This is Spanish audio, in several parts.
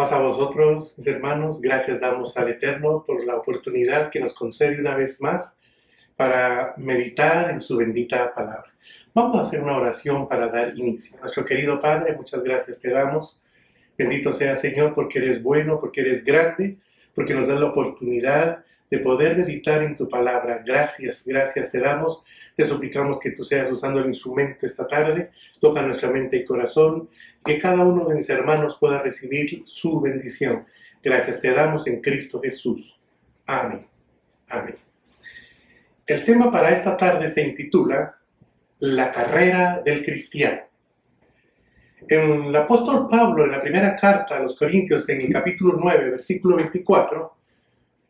Paz a vosotros, mis hermanos. Gracias damos al Eterno por la oportunidad que nos concede una vez más para meditar en su bendita palabra. Vamos a hacer una oración para dar inicio. Nuestro querido Padre, muchas gracias te damos. Bendito sea Señor porque eres bueno, porque eres grande, porque nos das la oportunidad de poder meditar en tu palabra. Gracias, gracias te damos. Te suplicamos que tú seas usando el instrumento esta tarde. Toca nuestra mente y corazón. Que cada uno de mis hermanos pueda recibir su bendición. Gracias te damos en Cristo Jesús. Amén. Amén. El tema para esta tarde se intitula La carrera del cristiano. En el apóstol Pablo, en la primera carta a los Corintios, en el capítulo 9, versículo 24,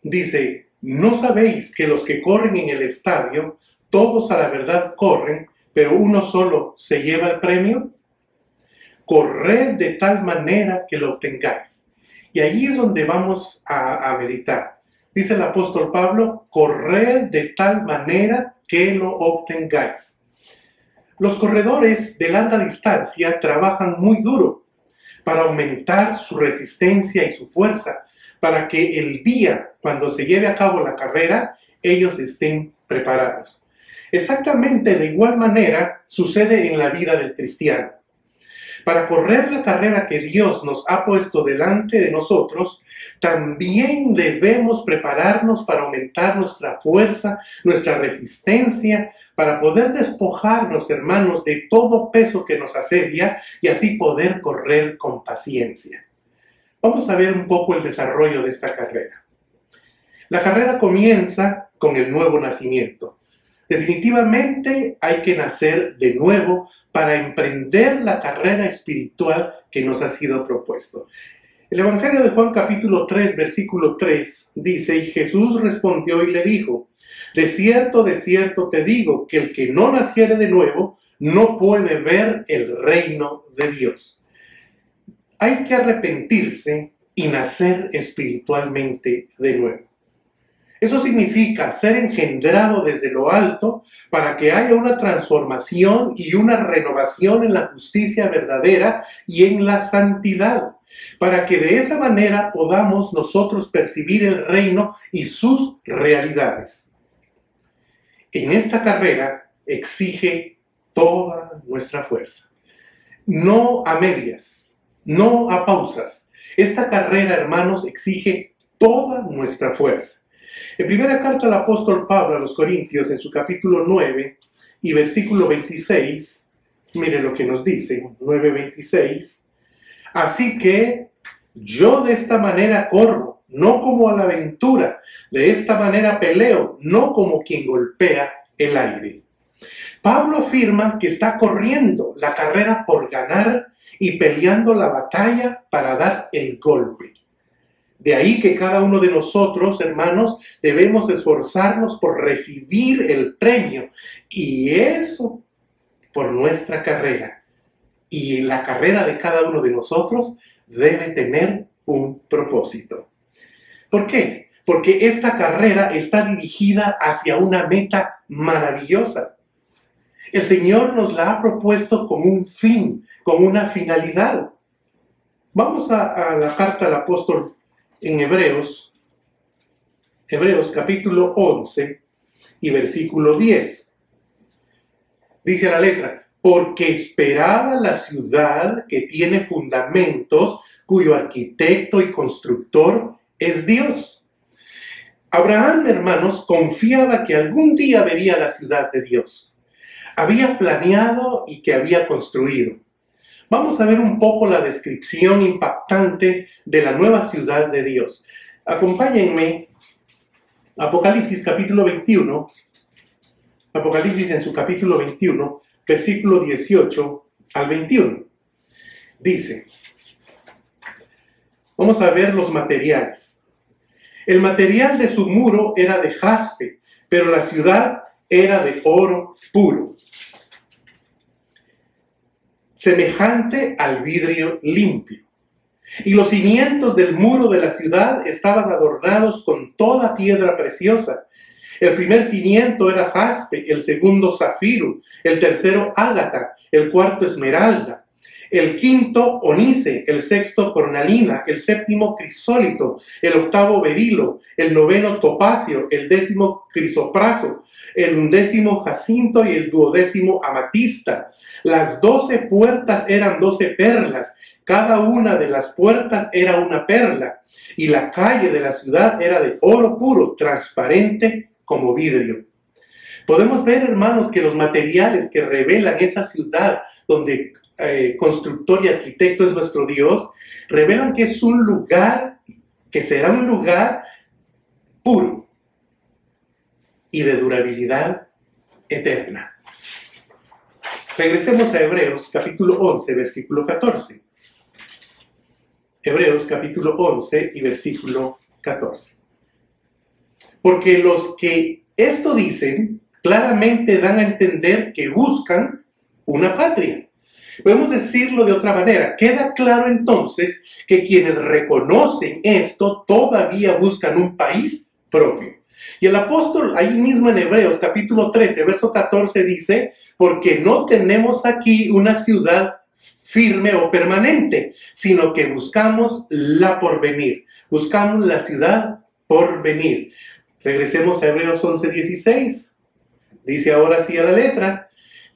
dice, ¿No sabéis que los que corren en el estadio, todos a la verdad corren, pero uno solo se lleva el premio? Corred de tal manera que lo obtengáis. Y allí es donde vamos a, a meditar. Dice el apóstol Pablo, corred de tal manera que lo obtengáis. Los corredores de larga distancia trabajan muy duro para aumentar su resistencia y su fuerza, para que el día cuando se lleve a cabo la carrera, ellos estén preparados. Exactamente de igual manera sucede en la vida del cristiano. Para correr la carrera que Dios nos ha puesto delante de nosotros, también debemos prepararnos para aumentar nuestra fuerza, nuestra resistencia, para poder despojarnos, hermanos, de todo peso que nos asedia y así poder correr con paciencia. Vamos a ver un poco el desarrollo de esta carrera. La carrera comienza con el nuevo nacimiento. Definitivamente hay que nacer de nuevo para emprender la carrera espiritual que nos ha sido propuesto. El Evangelio de Juan capítulo 3, versículo 3 dice, y Jesús respondió y le dijo, de cierto, de cierto te digo, que el que no naciere de nuevo no puede ver el reino de Dios hay que arrepentirse y nacer espiritualmente de nuevo. Eso significa ser engendrado desde lo alto para que haya una transformación y una renovación en la justicia verdadera y en la santidad, para que de esa manera podamos nosotros percibir el reino y sus realidades. En esta carrera exige toda nuestra fuerza, no a medias, no a pausas. Esta carrera, hermanos, exige toda nuestra fuerza. En primera carta al apóstol Pablo a los Corintios, en su capítulo 9 y versículo 26, mire lo que nos dice, 9:26. Así que yo de esta manera corro, no como a la aventura, de esta manera peleo, no como quien golpea el aire. Pablo afirma que está corriendo la carrera por ganar y peleando la batalla para dar el golpe. De ahí que cada uno de nosotros, hermanos, debemos esforzarnos por recibir el premio. Y eso por nuestra carrera. Y la carrera de cada uno de nosotros debe tener un propósito. ¿Por qué? Porque esta carrera está dirigida hacia una meta maravillosa. El Señor nos la ha propuesto con un fin, con una finalidad. Vamos a, la carta al apóstol en Hebreos, Hebreos capítulo 11 y versículo 10. Dice la letra, porque esperaba la ciudad que tiene fundamentos, cuyo arquitecto y constructor es Dios. Abraham, hermanos, confiaba que algún día vería la ciudad de Dios había planeado y que había construido. Vamos a ver un poco la descripción impactante de la nueva ciudad de Dios. Acompáñenme, Apocalipsis capítulo 21, Apocalipsis en su capítulo 21, versículo 18 al 21. Dice, vamos a ver los materiales. El material de su muro era de jaspe, pero la ciudad era de oro puro semejante al vidrio limpio. Y los cimientos del muro de la ciudad estaban adornados con toda piedra preciosa. El primer cimiento era jaspe, el segundo zafiro, el tercero ágata, el cuarto esmeralda, el quinto onice, el sexto cornalina, el séptimo crisólito, el octavo berilo, el noveno topacio, el décimo crisopraso, el undécimo jacinto y el duodécimo amatista. Las doce puertas eran doce perlas, cada una de las puertas era una perla, y la calle de la ciudad era de oro puro, transparente como vidrio. Podemos ver, hermanos, que los materiales que revelan esa ciudad donde eh, constructor y arquitecto es nuestro Dios, revelan que es un lugar, que será un lugar puro y de durabilidad eterna. Regresemos a Hebreos capítulo 11, versículo 14. Hebreos capítulo 11 y versículo 14. Porque los que esto dicen claramente dan a entender que buscan una patria. Podemos decirlo de otra manera. Queda claro entonces que quienes reconocen esto todavía buscan un país propio. Y el apóstol ahí mismo en Hebreos capítulo 13, verso 14 dice, porque no tenemos aquí una ciudad firme o permanente, sino que buscamos la porvenir, buscamos la ciudad por venir. Regresemos a Hebreos 11, 16. Dice ahora sí a la letra,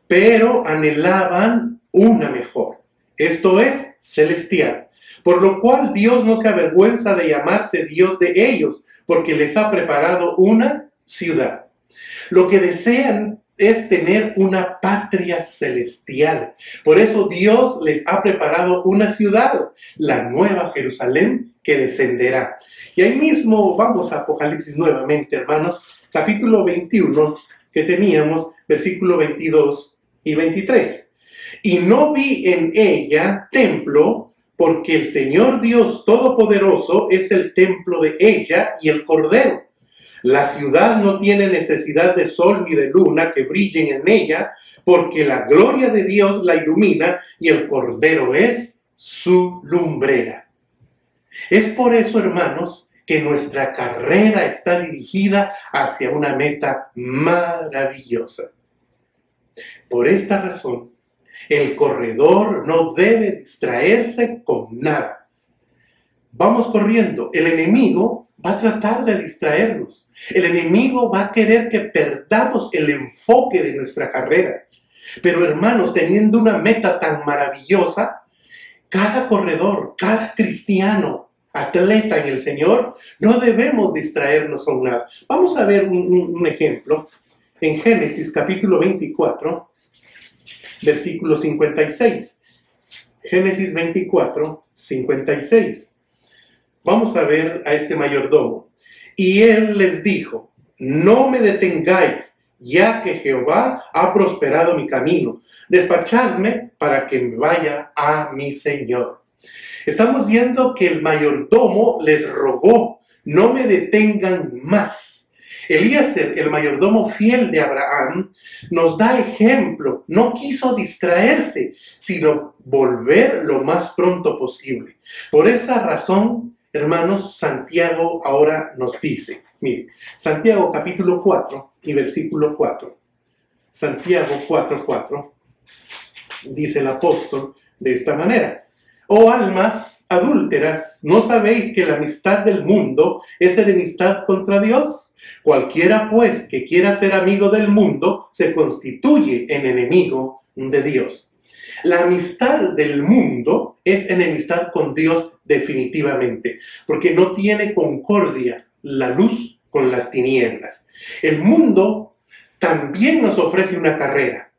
pero anhelaban una mejor. Esto es celestial. Por lo cual Dios no se avergüenza de llamarse Dios de ellos, porque les ha preparado una ciudad. Lo que desean es tener una patria celestial. Por eso Dios les ha preparado una ciudad, la nueva Jerusalén, que descenderá. Y ahí mismo vamos a Apocalipsis nuevamente, hermanos, capítulo 21, que teníamos, versículo 22 y 23 y no vi en ella templo, porque el Señor Dios Todopoderoso es el templo de ella y el Cordero. La ciudad no tiene necesidad de sol ni de luna que brillen en ella, porque la gloria de Dios la ilumina y el Cordero es su lumbrera. Es por eso, hermanos, que nuestra carrera está dirigida hacia una meta maravillosa. Por esta razón, el corredor no debe distraerse con nada. Vamos corriendo. El enemigo va a tratar de distraernos. El enemigo va a querer que perdamos el enfoque de nuestra carrera. Pero hermanos, teniendo una meta tan maravillosa, cada corredor, cada cristiano, atleta en el Señor, no debemos distraernos con nada. Vamos a ver un, ejemplo en Génesis capítulo 24 versículo 56. Génesis 24, 56. Vamos a ver a este mayordomo. Y él les dijo, no me detengáis, ya que Jehová ha prosperado mi camino. Despachadme para que me vaya a mi Señor. Estamos viendo que el mayordomo les rogó, no me detengan más Elías, el mayordomo fiel de Abraham, nos da ejemplo. No quiso distraerse, sino volver lo más pronto posible. Por esa razón, hermanos, Santiago ahora nos dice, mire, Santiago capítulo 4 y versículo 4. Santiago 4, 4, dice el apóstol de esta manera. Oh almas adúlteras, ¿no sabéis que la amistad del mundo es enemistad contra Dios? Cualquiera pues que quiera ser amigo del mundo se constituye en enemigo de Dios. La amistad del mundo es enemistad con Dios definitivamente, porque no tiene concordia la luz con las tinieblas. El mundo también nos ofrece una carrera,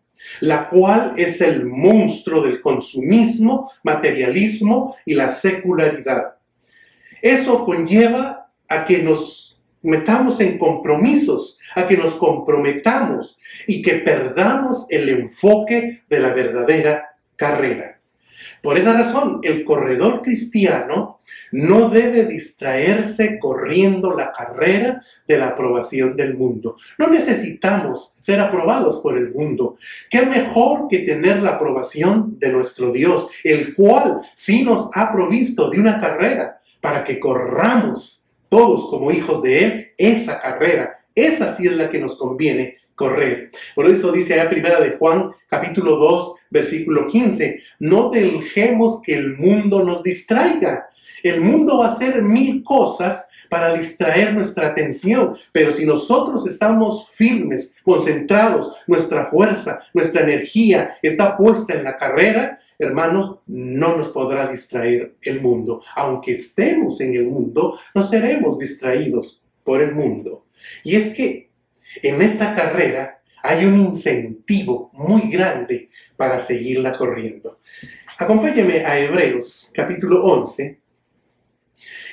la cual es el monstruo del consumismo, materialismo y la secularidad. Eso conlleva a que nos metamos en compromisos, a que nos comprometamos y que perdamos el enfoque de la verdadera carrera. Por esa razón, el corredor cristiano no debe distraerse corriendo la carrera de la aprobación del mundo. No necesitamos ser aprobados por el mundo. ¿Qué mejor que tener la aprobación de nuestro Dios, el cual sí nos ha provisto de una carrera para que corramos todos como hijos de Él esa carrera. Esa sí es la que nos conviene correr. Por eso dice allá primera de Juan, capítulo 2, versículo 15, no dejemos que el mundo nos distraiga. El mundo va a hacer mil cosas para distraer nuestra atención, pero si nosotros estamos firmes, concentrados, nuestra fuerza, nuestra energía está puesta en la carrera, hermanos, no nos podrá distraer el mundo. Aunque estemos en el mundo, no seremos distraídos por el mundo. Y es que en esta carrera hay un incentivo muy grande para seguirla corriendo. Acompáñeme a Hebreos capítulo 11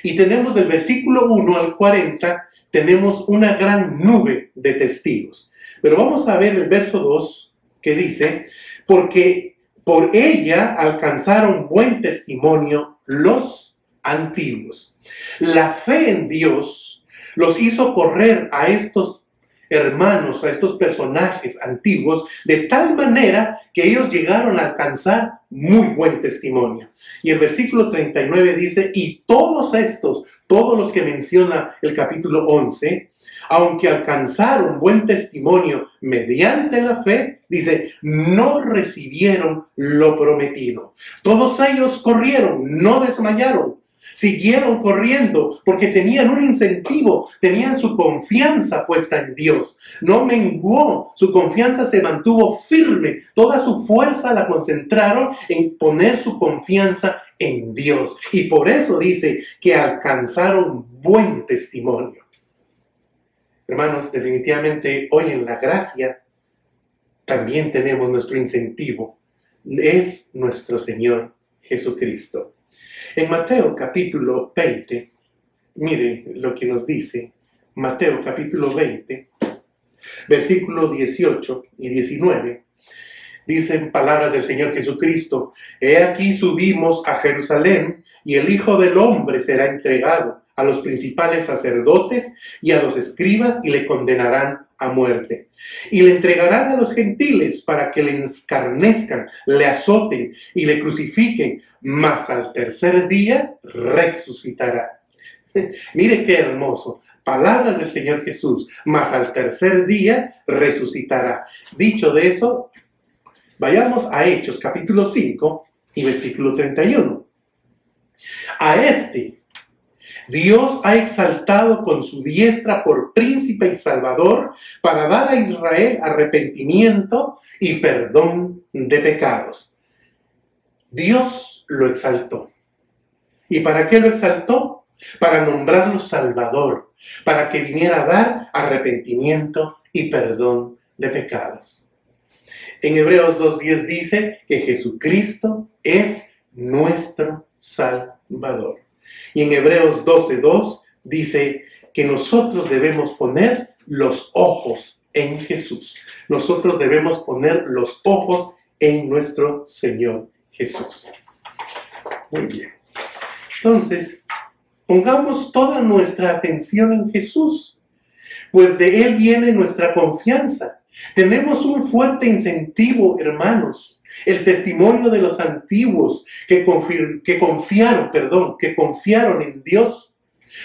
y tenemos del versículo 1 al 40, tenemos una gran nube de testigos. Pero vamos a ver el verso 2 que dice, porque por ella alcanzaron buen testimonio los antiguos. La fe en Dios los hizo correr a estos hermanos, a estos personajes antiguos, de tal manera que ellos llegaron a alcanzar muy buen testimonio. Y el versículo 39 dice, y todos estos, todos los que menciona el capítulo 11, aunque alcanzaron buen testimonio mediante la fe, dice, no recibieron lo prometido. Todos ellos corrieron, no desmayaron, Siguieron corriendo porque tenían un incentivo, tenían su confianza puesta en Dios. No menguó, su confianza se mantuvo firme, toda su fuerza la concentraron en poner su confianza en Dios. Y por eso dice que alcanzaron buen testimonio. Hermanos, definitivamente hoy en la gracia también tenemos nuestro incentivo. Es nuestro Señor Jesucristo. En Mateo capítulo 20, mire lo que nos dice Mateo capítulo 20, versículo 18 y 19. Dicen palabras del Señor Jesucristo, He aquí subimos a Jerusalén y el Hijo del Hombre será entregado a los principales sacerdotes y a los escribas y le condenarán a muerte. Y le entregarán a los gentiles para que le escarnezcan, le azoten y le crucifiquen, mas al tercer día resucitará. Mire qué hermoso. Palabras del Señor Jesús, mas al tercer día resucitará. Dicho de eso, vayamos a Hechos capítulo 5 y versículo 31. A este Dios ha exaltado con su diestra por príncipe y salvador para dar a Israel arrepentimiento y perdón de pecados. Dios lo exaltó. ¿Y para qué lo exaltó? Para nombrarlo Salvador, para que viniera a dar arrepentimiento y perdón de pecados. En Hebreos 2.10 dice que Jesucristo es nuestro Salvador. Y en Hebreos 12.2 dice que nosotros debemos poner los ojos en Jesús. Nosotros debemos poner los ojos en nuestro Señor Jesús. Muy bien. Entonces, pongamos toda nuestra atención en Jesús, pues de Él viene nuestra confianza. Tenemos un fuerte incentivo, hermanos, el testimonio de los antiguos que, confiaron, perdón, que confiaron en Dios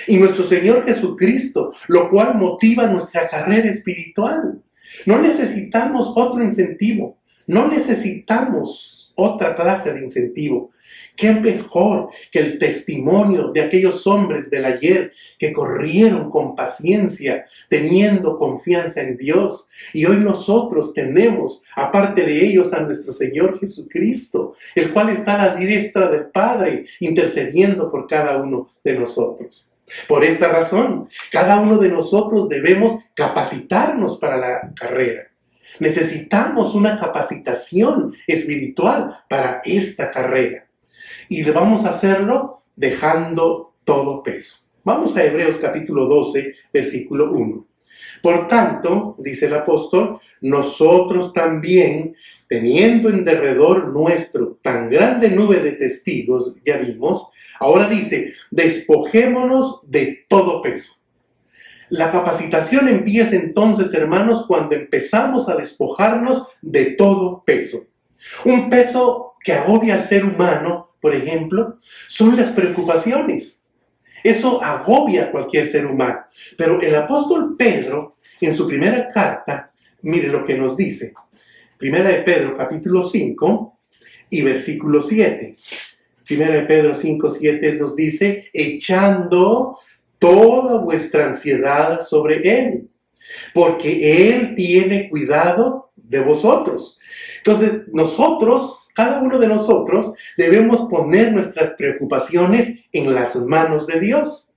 y nuestro Señor Jesucristo, lo cual motiva nuestra carrera espiritual. No necesitamos otro incentivo, no necesitamos otra clase de incentivo. Qué mejor que el testimonio de aquellos hombres del ayer que corrieron con paciencia, teniendo confianza en Dios. Y hoy nosotros tenemos, aparte de ellos, a nuestro Señor Jesucristo, el cual está a la diestra del Padre, intercediendo por cada uno de nosotros. Por esta razón, cada uno de nosotros debemos capacitarnos para la carrera. Necesitamos una capacitación espiritual para esta carrera y vamos a hacerlo dejando todo peso. Vamos a Hebreos capítulo 12, versículo 1. Por tanto, dice el apóstol, nosotros también, teniendo en derredor nuestro tan grande nube de testigos, ya vimos, ahora dice, despojémonos de todo peso. La capacitación empieza entonces, hermanos, cuando empezamos a despojarnos de todo peso. Un peso que agobia al ser humano por ejemplo, son las preocupaciones. Eso agobia a cualquier ser humano. Pero el apóstol Pedro, en su primera carta, mire lo que nos dice. Primera de Pedro, capítulo 5 y versículo 7. Primera de Pedro 5, 7 nos dice, echando toda vuestra ansiedad sobre Él, porque Él tiene cuidado de vosotros. Entonces, nosotros, cada uno de nosotros, debemos poner nuestras preocupaciones en las manos de Dios,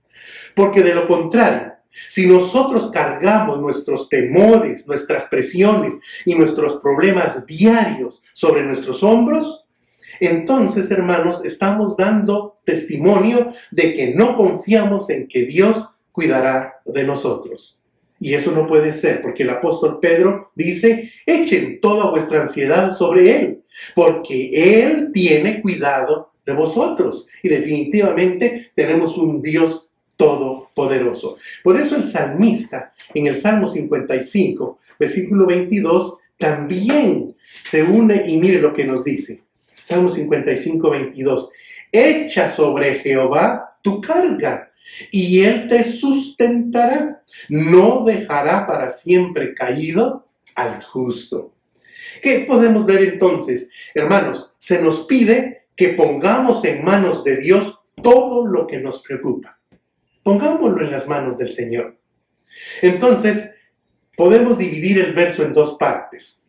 porque de lo contrario, si nosotros cargamos nuestros temores, nuestras presiones y nuestros problemas diarios sobre nuestros hombros, entonces, hermanos, estamos dando testimonio de que no confiamos en que Dios cuidará de nosotros. Y eso no puede ser, porque el apóstol Pedro dice, echen toda vuestra ansiedad sobre Él, porque Él tiene cuidado de vosotros. Y definitivamente tenemos un Dios todopoderoso. Por eso el salmista en el Salmo 55, versículo 22, también se une y mire lo que nos dice. Salmo 55, 22. Echa sobre Jehová tu carga y él te sustentará. No dejará para siempre caído al justo. ¿Qué podemos ver entonces? Hermanos, se nos pide que pongamos en manos de Dios todo lo que nos preocupa. Pongámoslo en las manos del Señor. Entonces, podemos dividir el verso en dos partes.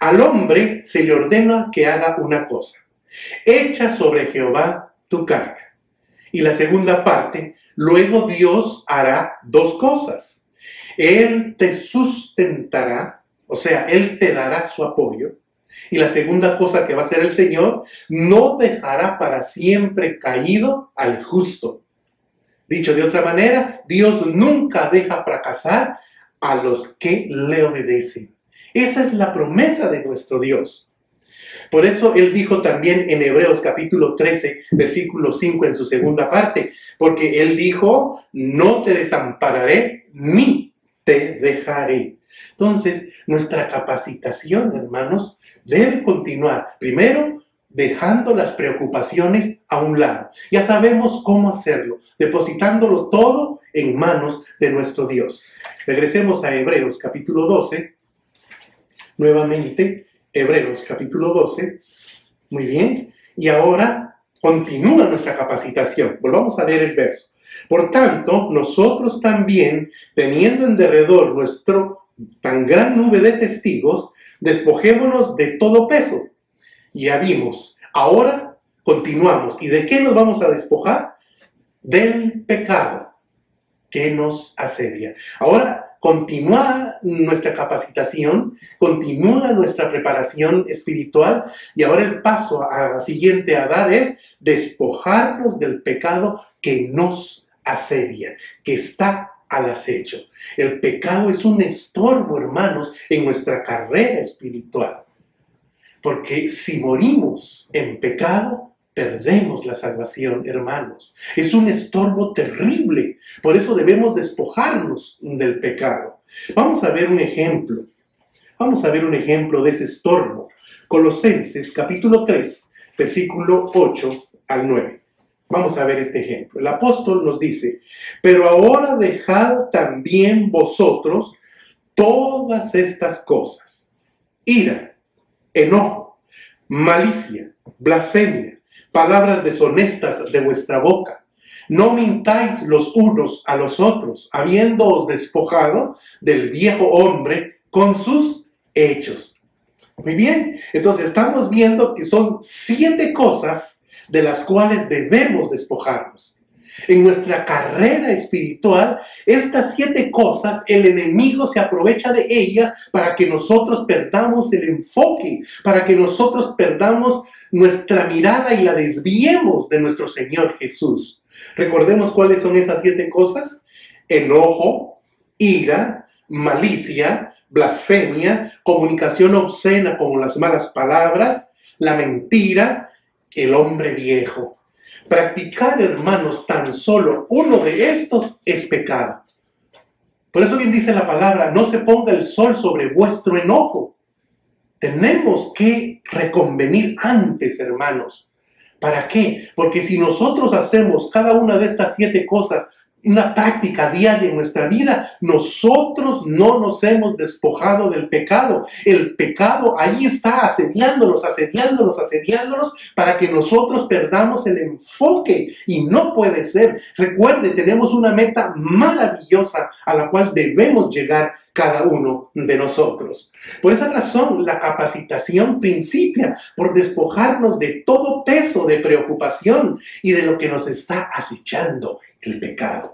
Al hombre se le ordena que haga una cosa. Echa sobre Jehová tu carga. Y la segunda parte, luego Dios hará dos cosas. Él te sustentará, o sea, Él te dará su apoyo. Y la segunda cosa que va a hacer el Señor, no dejará para siempre caído al justo. Dicho de otra manera, Dios nunca deja fracasar a los que le obedecen. Esa es la promesa de nuestro Dios. Por eso él dijo también en Hebreos capítulo 13, versículo 5 en su segunda parte, porque él dijo, no te desampararé ni te dejaré. Entonces, nuestra capacitación, hermanos, debe continuar. Primero, dejando las preocupaciones a un lado. Ya sabemos cómo hacerlo, depositándolo todo en manos de nuestro Dios. Regresemos a Hebreos capítulo 12. Nuevamente, Hebreos capítulo 12. Muy bien. Y ahora continúa nuestra capacitación. Volvamos a leer el verso. Por tanto, nosotros también, teniendo en derredor nuestro tan gran nube de testigos, despojémonos de todo peso ya vimos. Ahora continuamos. ¿Y de qué nos vamos a despojar? Del pecado que nos asedia. Ahora continúa nuestra capacitación, continúa nuestra preparación espiritual y ahora el paso a, siguiente a dar es despojarnos del pecado que nos asedia, que está al acecho. El pecado es un estorbo, hermanos, en nuestra carrera espiritual. Porque si morimos en pecado, perdemos la salvación, hermanos. Es un estorbo terrible. Por eso debemos despojarnos del pecado. Vamos a ver un ejemplo. Vamos a ver un ejemplo de ese estorbo. Colosenses capítulo 3, versículo 8 al 9. Vamos a ver este ejemplo. El apóstol nos dice, pero ahora dejad también vosotros todas estas cosas. Ira enojo, malicia, blasfemia, palabras deshonestas de vuestra boca. No mintáis los unos a los otros, habiéndoos despojado del viejo hombre con sus hechos. Muy bien, entonces estamos viendo que son siete cosas de las cuales debemos despojarnos. En nuestra carrera espiritual, estas siete cosas, el enemigo se aprovecha de ellas para que nosotros perdamos el enfoque, para que nosotros perdamos nuestra mirada y la desviemos de nuestro Señor Jesús. Recordemos cuáles son esas siete cosas. Enojo, ira, malicia, blasfemia, comunicación obscena como las malas palabras, la mentira, el hombre viejo. Practicar, hermanos, tan solo uno de estos es pecado. Por eso bien dice la palabra, no se ponga el sol sobre vuestro enojo. Tenemos que reconvenir antes, hermanos. ¿Para qué? Porque si nosotros hacemos cada una de estas siete cosas una práctica diaria en nuestra vida. Nosotros no nos hemos despojado del pecado. El pecado ahí está asediándonos, asediándonos, asediándonos para que nosotros perdamos el enfoque y no puede ser. Recuerde, tenemos una meta maravillosa a la cual debemos llegar cada uno de nosotros. Por esa razón, la capacitación principia por despojarnos de todo peso de preocupación y de lo que nos está acechando el pecado.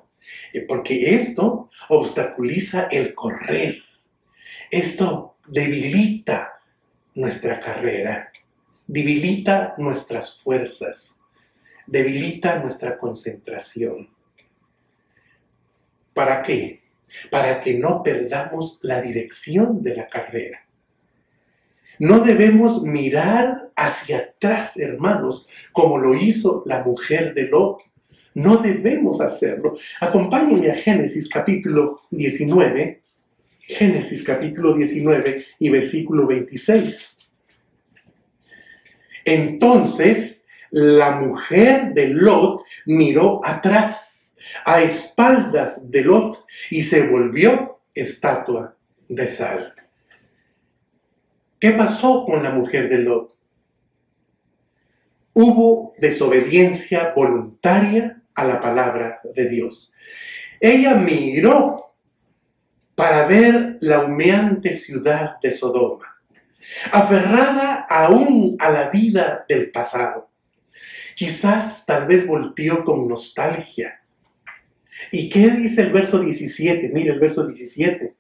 Eh, porque esto obstaculiza el correr. Esto debilita nuestra carrera, debilita nuestras fuerzas, debilita nuestra concentración. ¿Para qué? para que no perdamos la dirección de la carrera. No debemos mirar hacia atrás, hermanos, como lo hizo la mujer de Lot. No debemos hacerlo. Acompáñenme a Génesis capítulo 19, Génesis capítulo 19 y versículo 26. Entonces la mujer de Lot miró atrás a espaldas de Lot y se volvió estatua de sal. ¿Qué pasó con la mujer de Lot? Hubo desobediencia voluntaria a la palabra de Dios. Ella miró para ver la humeante ciudad de Sodoma, aferrada aún a la vida del pasado. Quizás tal vez volteó con nostalgia ¿Y qué dice el verso 17? Mire el verso 17.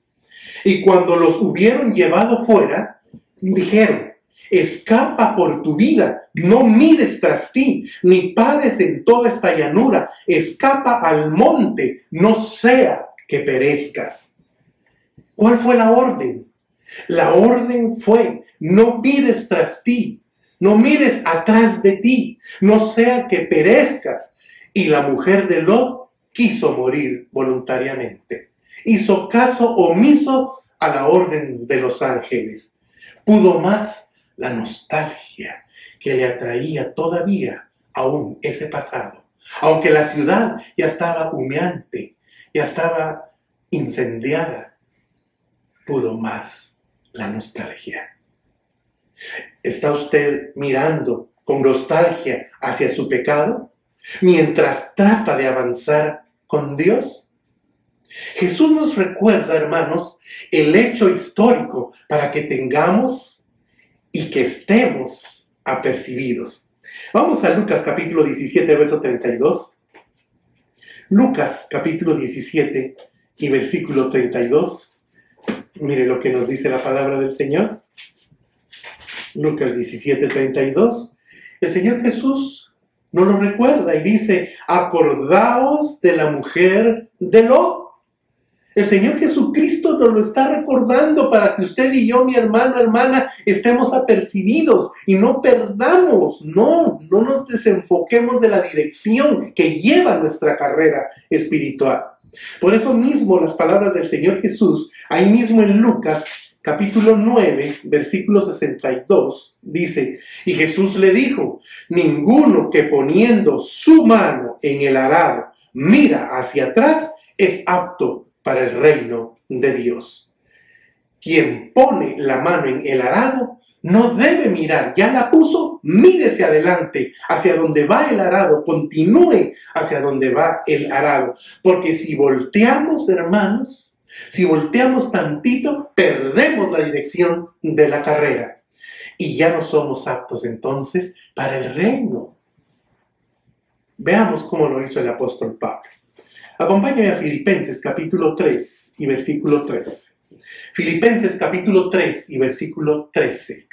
Y cuando los hubieron llevado fuera, dijeron, escapa por tu vida, no mires tras ti, ni pares en toda esta llanura, escapa al monte, no sea que perezcas. ¿Cuál fue la orden? La orden fue, no mires tras ti, no mires atrás de ti, no sea que perezcas. Y la mujer de Lot quiso morir voluntariamente. Hizo caso omiso a la orden de los ángeles. Pudo más la nostalgia que le atraía todavía aún ese pasado. Aunque la ciudad ya estaba humeante, ya estaba incendiada, pudo más la nostalgia. ¿Está usted mirando con nostalgia hacia su pecado? mientras trata de avanzar con Dios? Jesús nos recuerda, hermanos, el hecho histórico para que tengamos y que estemos apercibidos. Vamos a Lucas capítulo 17, verso 32. Lucas capítulo 17 y versículo 32. Mire lo que nos dice la palabra del Señor. Lucas 17, 32. El Señor Jesús no lo recuerda y dice, acordaos de la mujer de Lot. El Señor Jesucristo lo está recordando para que usted y yo, mi hermano, hermana, estemos apercibidos y no perdamos, no, no nos desenfoquemos de la dirección que lleva nuestra carrera espiritual. Por eso mismo las palabras del Señor Jesús, ahí mismo en Lucas capítulo 9, versículo 62, dice, y Jesús le dijo, ninguno que poniendo su mano en el arado mira hacia atrás es apto para el reino de Dios. Quien pone la mano en el arado no debe mirar, ya la puso, mírese adelante, hacia donde va el arado, continúe hacia donde va el arado, porque si volteamos, hermanos, si volteamos tantito, perdemos la dirección de la carrera y ya no somos aptos entonces para el reino. Veamos cómo lo hizo el apóstol Pablo. Acompáñame a Filipenses capítulo 3 y versículo 3. Filipenses capítulo 3 y versículo 13.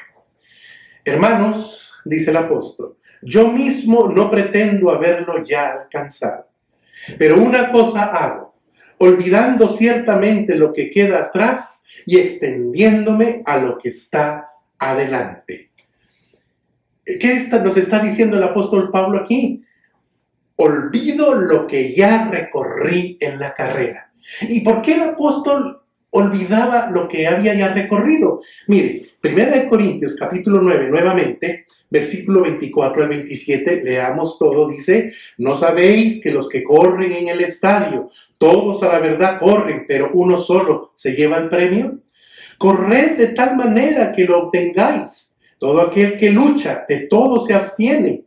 Hermanos, dice el apóstol, yo mismo no pretendo haberlo ya alcanzado, pero una cosa hago olvidando ciertamente lo que queda atrás y extendiéndome a lo que está adelante. ¿Qué nos está diciendo el apóstol Pablo aquí? Olvido lo que ya recorrí en la carrera. ¿Y por qué el apóstol olvidaba lo que había ya recorrido? Mire, 1 Corintios capítulo 9, nuevamente, versículo 24 al 27, leamos todo, dice, ¿no sabéis que los que corren en el estadio, todos a la verdad corren, pero uno solo se lleva el premio? Corred de tal manera que lo obtengáis. Todo aquel que lucha, de todo se abstiene.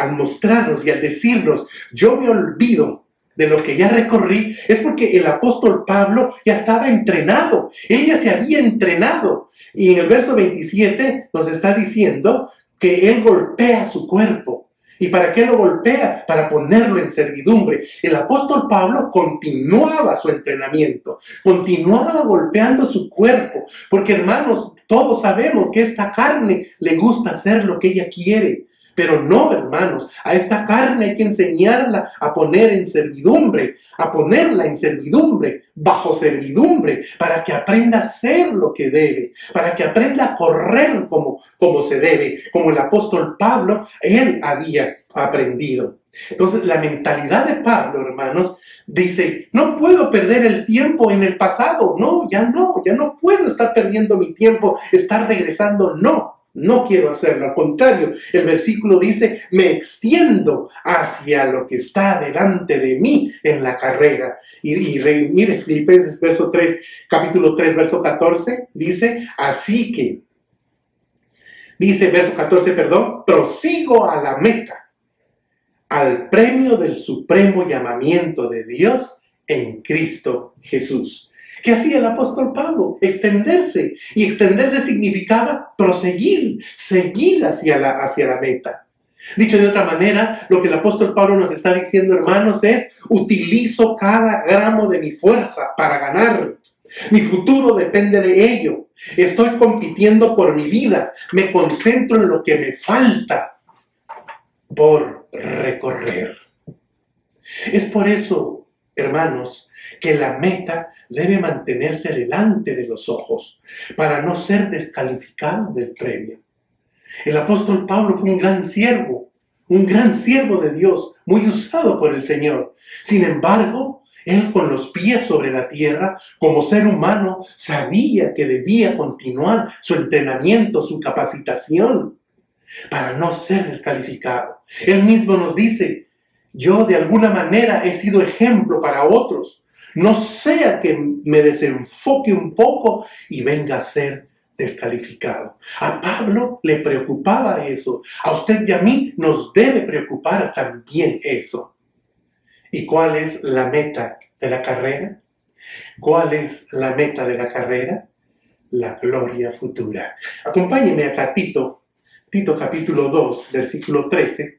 al mostrarnos y al decirnos, yo me olvido de lo que ya recorrí, es porque el apóstol Pablo ya estaba entrenado, él ya se había entrenado. Y en el verso 27 nos está diciendo que él golpea su cuerpo. ¿Y para qué lo golpea? Para ponerlo en servidumbre. El apóstol Pablo continuaba su entrenamiento, continuaba golpeando su cuerpo, porque hermanos, todos sabemos que esta carne le gusta hacer lo que ella quiere. Pero no, hermanos, a esta carne hay que enseñarla a poner en servidumbre, a ponerla en servidumbre, bajo servidumbre, para que aprenda a hacer lo que debe, para que aprenda a correr como, como se debe, como el apóstol Pablo, él había aprendido. Entonces, la mentalidad de Pablo, hermanos, dice, no puedo perder el tiempo en el pasado, no, ya no, ya no puedo estar perdiendo mi tiempo, estar regresando, no. No quiero hacerlo, al contrario, el versículo dice, me extiendo hacia lo que está delante de mí en la carrera. Y, mire, Filipenses verso 3, capítulo 3, verso 14, dice, así que, dice verso 14, perdón, prosigo a la meta, al premio del supremo llamamiento de Dios en Cristo Jesús. ¿Qué hacía el apóstol Pablo? Extenderse. Y extenderse significaba proseguir, seguir hacia la, hacia la meta. Dicho de otra manera, lo que el apóstol Pablo nos está diciendo, hermanos, es, utilizo cada gramo de mi fuerza para ganar. Mi futuro depende de ello. Estoy compitiendo por mi vida. Me concentro en lo que me falta por recorrer. Es por eso, hermanos, que la meta debe mantenerse delante de los ojos para no ser descalificado del premio. El apóstol Pablo fue un gran siervo, un gran siervo de Dios, muy usado por el Señor. Sin embargo, él con los pies sobre la tierra, como ser humano, sabía que debía continuar su entrenamiento, su capacitación, para no ser descalificado. Él mismo nos dice, yo de alguna manera he sido ejemplo para otros, no sea que me desenfoque un poco y venga a ser descalificado. A Pablo le preocupaba eso. A usted y a mí nos debe preocupar también eso. ¿Y cuál es la meta de la carrera? ¿Cuál es la meta de la carrera? La gloria futura. Acompáñeme acá, Tito, Tito capítulo 2, versículo 13.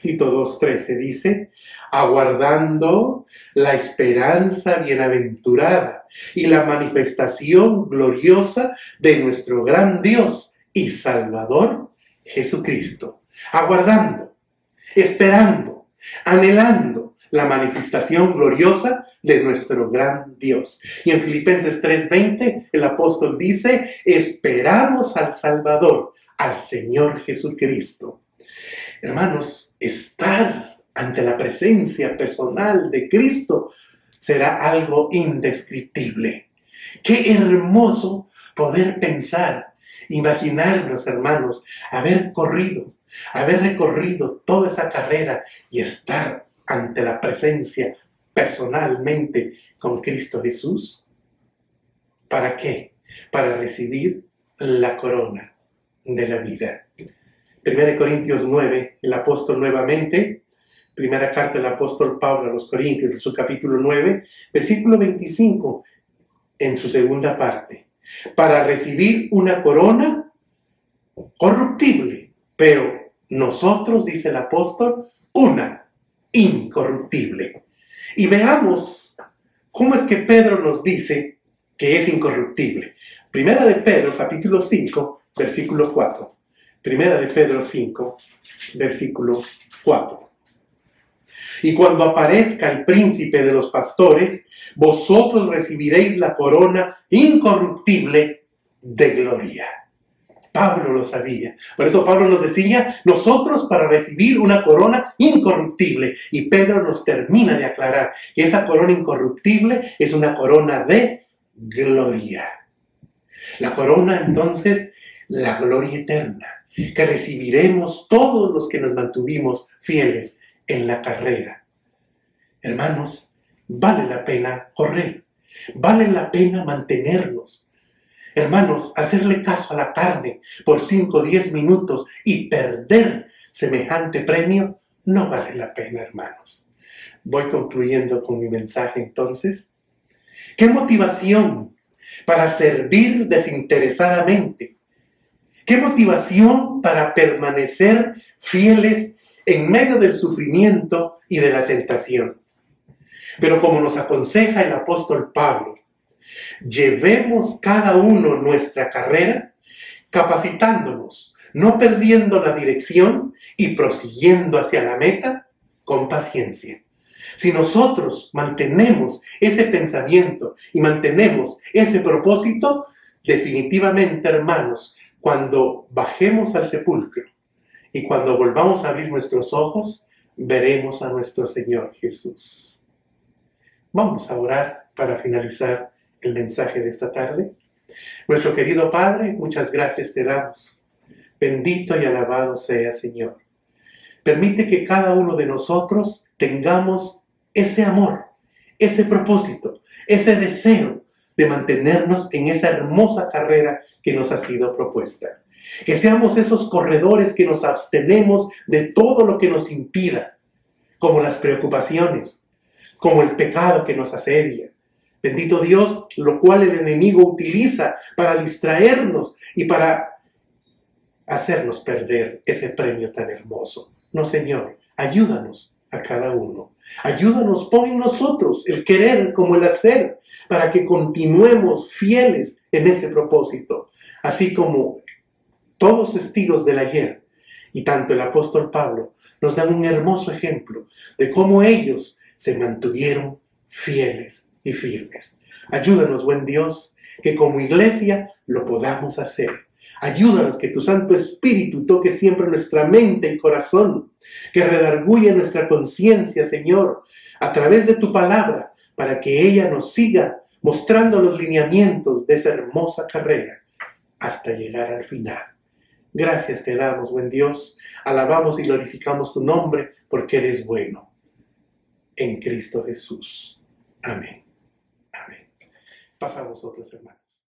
Tito 2.13 dice, aguardando la esperanza bienaventurada y la manifestación gloriosa de nuestro gran Dios y Salvador Jesucristo. Aguardando, esperando, anhelando la manifestación gloriosa de nuestro gran Dios. Y en Filipenses 3:20 el apóstol dice, esperamos al Salvador, al Señor Jesucristo. Hermanos, estar ante la presencia personal de Cristo será algo indescriptible. Qué hermoso poder pensar, imaginarnos, hermanos, haber corrido, haber recorrido toda esa carrera y estar ante la presencia personalmente con Cristo Jesús. ¿Para qué? Para recibir la corona de la vida. 1 Corintios 9, el apóstol nuevamente, primera carta del apóstol Pablo a los Corintios, su capítulo 9, versículo 25, en su segunda parte, para recibir una corona corruptible, pero nosotros, dice el apóstol, una incorruptible. Y veamos cómo es que Pedro nos dice que es incorruptible. Primera de Pedro, capítulo 5, versículo 4. Primera de Pedro 5, versículo 4. Y cuando aparezca el príncipe de los pastores, vosotros recibiréis la corona incorruptible de gloria. Pablo lo sabía. Por eso Pablo nos decía, nosotros para recibir una corona incorruptible. Y Pedro nos termina de aclarar que esa corona incorruptible es una corona de gloria. La corona entonces, la gloria eterna, que recibiremos todos los que nos mantuvimos fieles en la carrera. Hermanos, vale la pena correr, vale la pena mantenernos. Hermanos, hacerle caso a la carne por 5 o 10 minutos y perder semejante premio no vale la pena, hermanos. Voy concluyendo con mi mensaje entonces. ¿Qué motivación para servir desinteresadamente? ¿Qué motivación para permanecer fieles en medio del sufrimiento y de la tentación? Pero como nos aconseja el apóstol Pablo, llevemos cada uno nuestra carrera capacitándonos, no perdiendo la dirección y prosiguiendo hacia la meta con paciencia. Si nosotros mantenemos ese pensamiento y mantenemos ese propósito, definitivamente, hermanos, cuando bajemos al sepulcro y cuando volvamos a abrir nuestros ojos, veremos a nuestro Señor Jesús. Vamos a orar para finalizar el mensaje de esta tarde. Nuestro querido Padre, muchas gracias te damos. Bendito y alabado sea, Señor. Permite que cada uno de nosotros tengamos ese amor, ese propósito, ese deseo de mantenernos en esa hermosa carrera que nos ha sido propuesta. Que seamos esos corredores que nos abstenemos de todo lo que nos impida, como las preocupaciones, como el pecado que nos asedia. Bendito Dios, lo cual el enemigo utiliza para distraernos y para hacernos perder ese premio tan hermoso. No, Señor, ayúdanos a cada uno. Ayúdanos, pon en nosotros el querer como el hacer, para que continuemos fieles en ese propósito, así como todos testigos del ayer y tanto el apóstol Pablo nos dan un hermoso ejemplo de cómo ellos se mantuvieron fieles y firmes. Ayúdanos, buen Dios, que como iglesia lo podamos hacer. Ayúdanos que tu Santo Espíritu toque siempre nuestra mente y corazón, que redarguya nuestra conciencia, Señor, a través de tu palabra, para que ella nos siga mostrando los lineamientos de esa hermosa carrera hasta llegar al final. Gracias te damos, buen Dios. Alabamos y glorificamos tu nombre porque eres bueno. En Cristo Jesús. Amén. Amén. Pasa a vosotros, hermanos.